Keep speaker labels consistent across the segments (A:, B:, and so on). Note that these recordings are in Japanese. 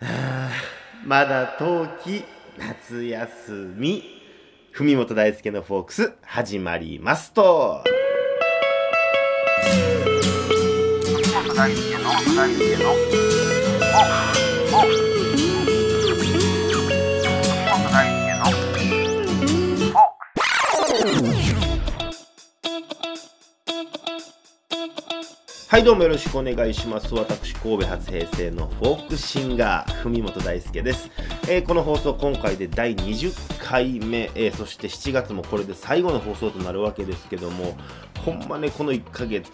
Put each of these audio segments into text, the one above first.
A: あ まだ冬季夏休み。文本大輔のフォークス始まりますと。
B: 文本大輔の大輔の文本大輔のフォーク
A: はいどうもよろしくお願いします。私神戸初平成のフォークシンガー文本大輔です、えーこの放送今回で第20回目、えーそして7月もこれで最後の放送となるわけですけどもほんまねこの1ヶ月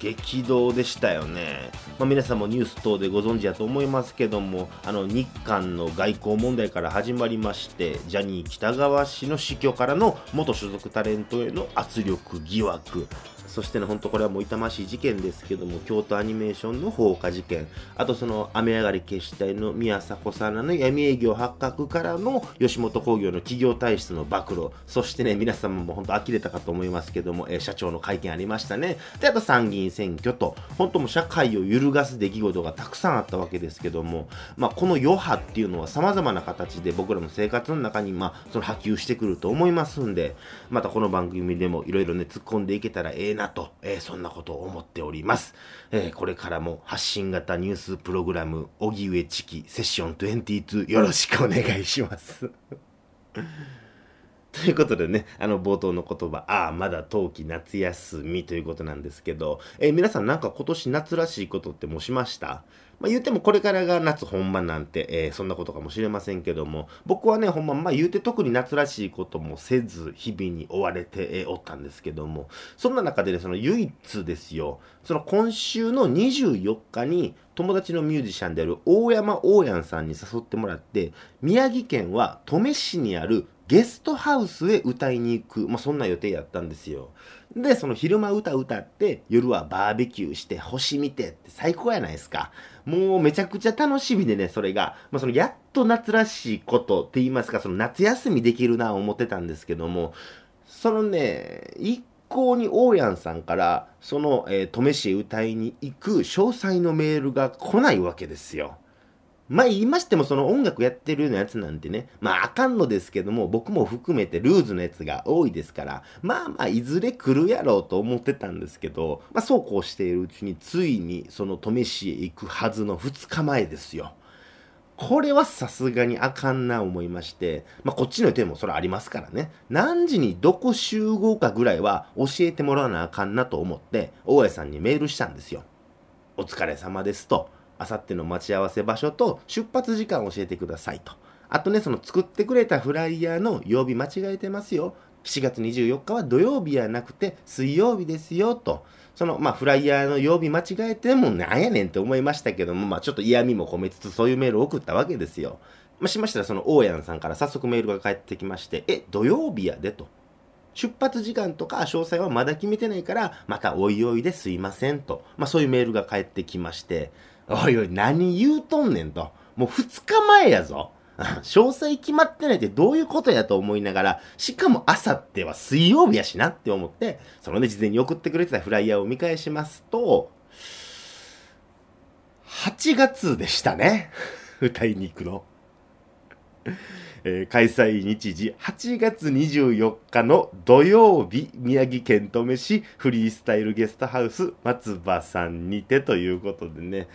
A: 激動でしたよね、まあ、皆さんもニュース等でご存知だと思いますけどもあの日韓の外交問題から始まりましてジャニー喜多川氏の死去からの元所属タレントへの圧力疑惑。そしてね、本当これはもう痛ましい事件ですけども、京都アニメーションの放火事件、あとその雨上がり決死隊の宮迫さんらの闇営業発覚からの吉本興業の企業体質の暴露、そしてね、皆様も本当呆れたかと思いますけども、えー社長の会見ありましたね。で、あと参議院選挙と、本当も社会を揺るがす出来事がたくさんあったわけですけども、まあ、この余波っていうのは様々な形で僕らの生活の中に、まあ、その波及してくると思いますんで、またこの番組でもいろいろね、突っ込んでいけたらええなと、えーそんなことを思っております。えーこれからも発信型ニュースプログラム、荻上チキセッション22よろしくお願いします。ということでね、あの冒頭の言葉、ああ、まだ冬季夏休みということなんですけど、えー皆さんなんか今年夏らしいことってもしました？まあ言ってもこれからが夏本番なんて、えーそんなことかもしれませんけども、僕はね、ほんま、まあ言うて特に夏らしいこともせず、日々に追われて、えーおったんですけども、そんな中でね、その唯一ですよ、その今週の24日に、友達のミュージシャンである大山大山さんに誘ってもらって、宮城県は登米市にあるゲストハウスへ歌いに行く、まあ、そんな予定やったんですよ。で、その昼間歌歌って、夜はバーベキューして、星見てって最高やないですか。もうめちゃくちゃ楽しみでね、それが。まあ、そのやっと夏らしいことって言いますか、その夏休みできるな思ってたんですけども、そのね、一向に大山さんから、その、えー登米市へ歌いに行く詳細のメールが来ないわけですよ。まあ言いましてもその音楽やってるようなやつなんてね、まああかんのですけども、僕も含めてルーズのやつが多いですから、まあまあいずれ来るやろうと思ってたんですけど、まあそうこうしているうちについにその登米市へ行くはずの2日前ですよ。これはさすがにあかんな思いまして、まあこっちの予定もそれありますからね、何時にどこ集合かぐらいは教えてもらわなあかんなと思って、大家さんにメールしたんですよ。お疲れ様ですと。あさっての待ち合わせ場所と出発時間を教えてくださいと。あとね、その作ってくれたフライヤーの曜日間違えてますよ。7月24日は土曜日やなくて水曜日ですよと。その、まあ、フライヤーの曜日間違えてもなんやねんって思いましたけども、まあ、ちょっと嫌味も込めつつそういうメールを送ったわけですよ。まあ、しましたら、その大家さんから早速メールが返ってきまして、え、土曜日やでと。出発時間とか詳細はまだ決めてないから、またおいおいですいませんと。まあそういうメールが返ってきまして、おいおい何言うとんねんと。もう2日前やぞ。詳細決まってないってどういうことやと思いながら、しかも朝っては水曜日やしなって思って、そのね、事前に送ってくれてたフライヤーを見返しますと、8月でしたね。歌いに行くの。えー開催日時8月24日の土曜日宮城県登米市フリースタイルゲストハウス松葉さんにてということでね。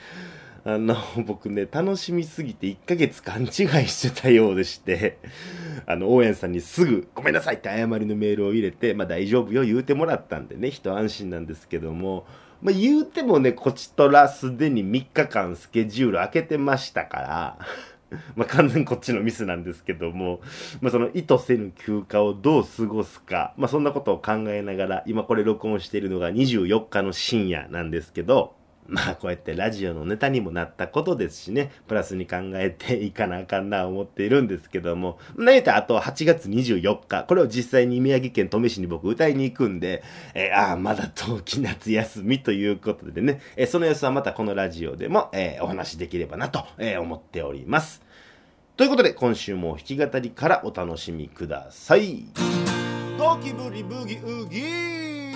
A: あの 僕ね楽しみすぎて1ヶ月勘違いしてたようでして あの応援さんにすぐごめんなさいって謝りのメールを入れてまあ大丈夫よ言うてもらったんでね一安心なんですけどもまあ、言うてもね、こちとらすでに3日間スケジュール開けてましたから、まあ完全こっちのミスなんですけども、まあその意図せぬ休暇をどう過ごすか、まあそんなことを考えながら、今これ録音しているのが24日の深夜なんですけど、まあこうやってラジオのネタにもなったことですしね、プラスに考えていかなあかんな思っているんですけども、何言うたらあと8月24日、これを実際に宮城県登米市に僕歌いに行くんで、えーああ、まだ冬季夏休みということでね、えーその様子はまたこのラジオでも、えーお話しできればなと、え思っております。ということで今週も弾き語りからお楽しみください。ゴキブリブギウギ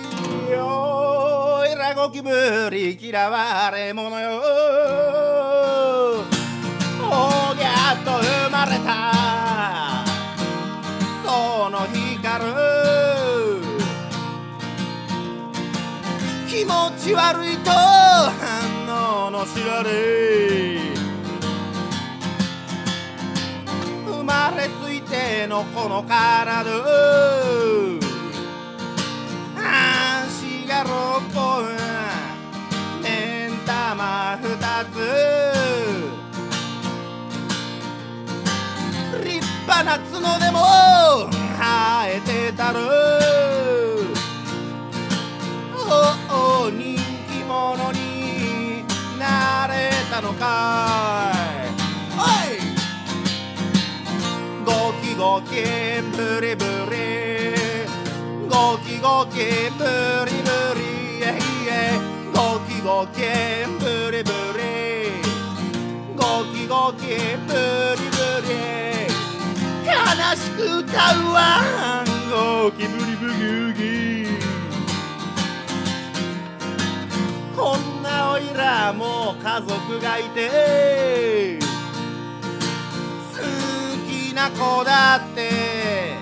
A: よ。えらゴキブリ嫌われ者よ。おぎゃっと生まれた。その光る気持ち悪いと反応の知られ。まれついてのこの体。足が6本目ん玉2つ。立派な角でも生えてたる。おお人気者になれたのか。ゴキゴキブリブリ。ゴキゴキブリブリ。えいえゴキゴキブリブリ。ゴキゴキブリブリ。悲しく歌うわ。ゴキブリブギウギこんなおいらも家族がいて。な子だって。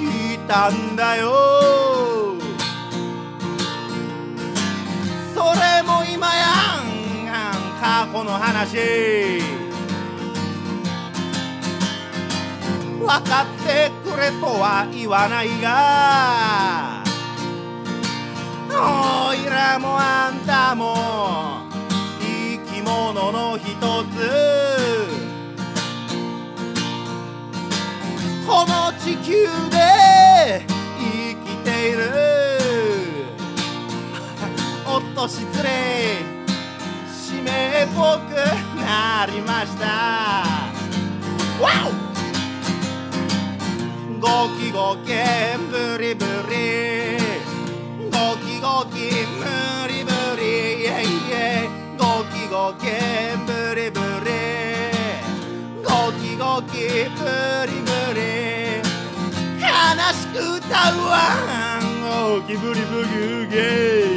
A: いたんだよ。それも今やん過去の話。分かってくれとは言わないが。おいらもあんたも生き物の一つ。この地球で生きている。おっと失礼。使命っぽくなりました。わお！ゴキゴキブリブリゴキゴキブリブリイェイイェイ。ゴキゴキブリブリゴキゴキブリブく歌うわゴキブリブギュゲイ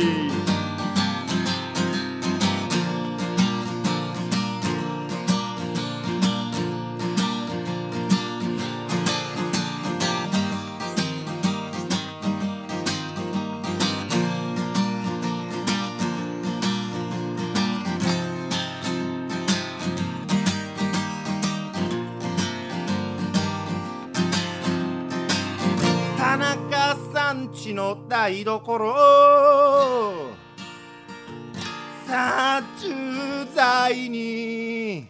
A: ちの台所。殺虫剤に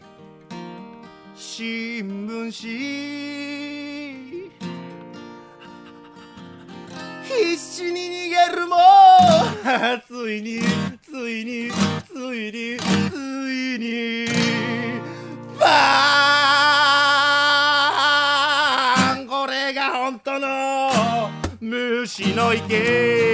A: 新聞紙必死に逃げるも。ついについについについに。虫の池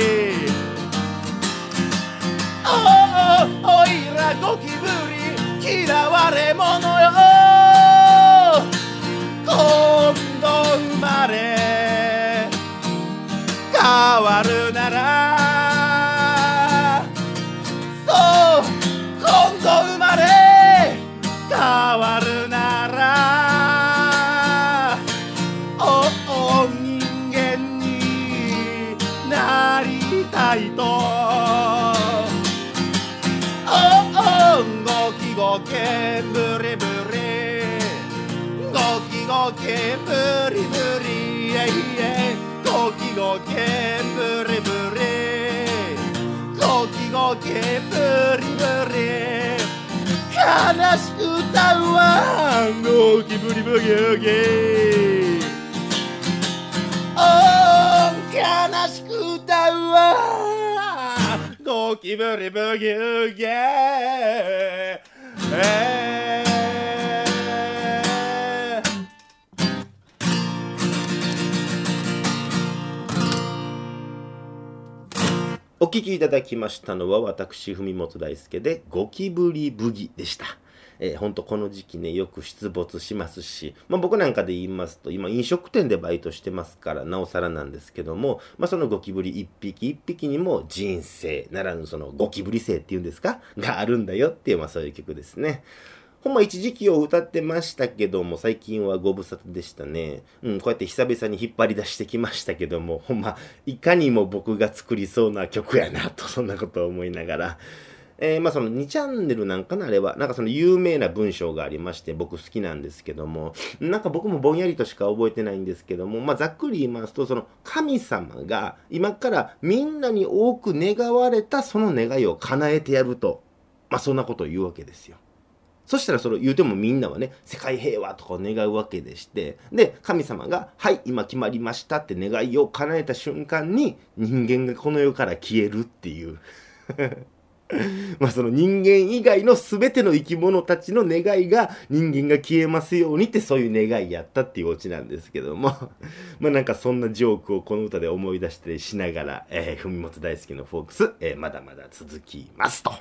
A: ゴキゴキブリブリイェイイェイゴキゴキブリブリゴキゴキブリブリ悲しく歌うわゴキブリブギュギおー悲しく歌うわゴキブリブギュギお聞きいただきましたのは私文本大輔でゴキブリブギでした。えー、ほんとこの時期ねよく出没しますし、まあ、僕なんかで言いますと今飲食店でバイトしてますからなおさらなんですけども、まあ、そのゴキブリ一匹一匹にも人生ならぬそのゴキブリ性っていうんですか？があるんだよっていう、まあ、そういう曲ですね。ほんま一時期を歌ってましたけども、最近はご無沙汰でしたね。うん、こうやって久々に引っ張り出してきましたけども、ほんま、いかにも僕が作りそうな曲やなと、そんなことを思いながら。えー、まあその2チャンネルなんかなあれは、なんかその有名な文章がありまして、僕好きなんですけども、なんか僕もぼんやりとしか覚えてないんですけども、まあざっくり言いますと、その神様が今からみんなに多く願われたその願いを叶えてやると、まあそんなことを言うわけですよ。そしたらそれを言うてもみんなはね、世界平和とかを願うわけでして、で、神様が、はい、今決まりましたって願いを叶えた瞬間に、人間がこの世から消えるっていう まあその人間以外の全ての生き物たちの願いが人間が消えますようにってそういう願いやったっていうオチなんですけども まあなんかそんなジョークをこの歌で思い出したりしながら、えー、文元大好きのフォークス、えー、まだまだ続きますと。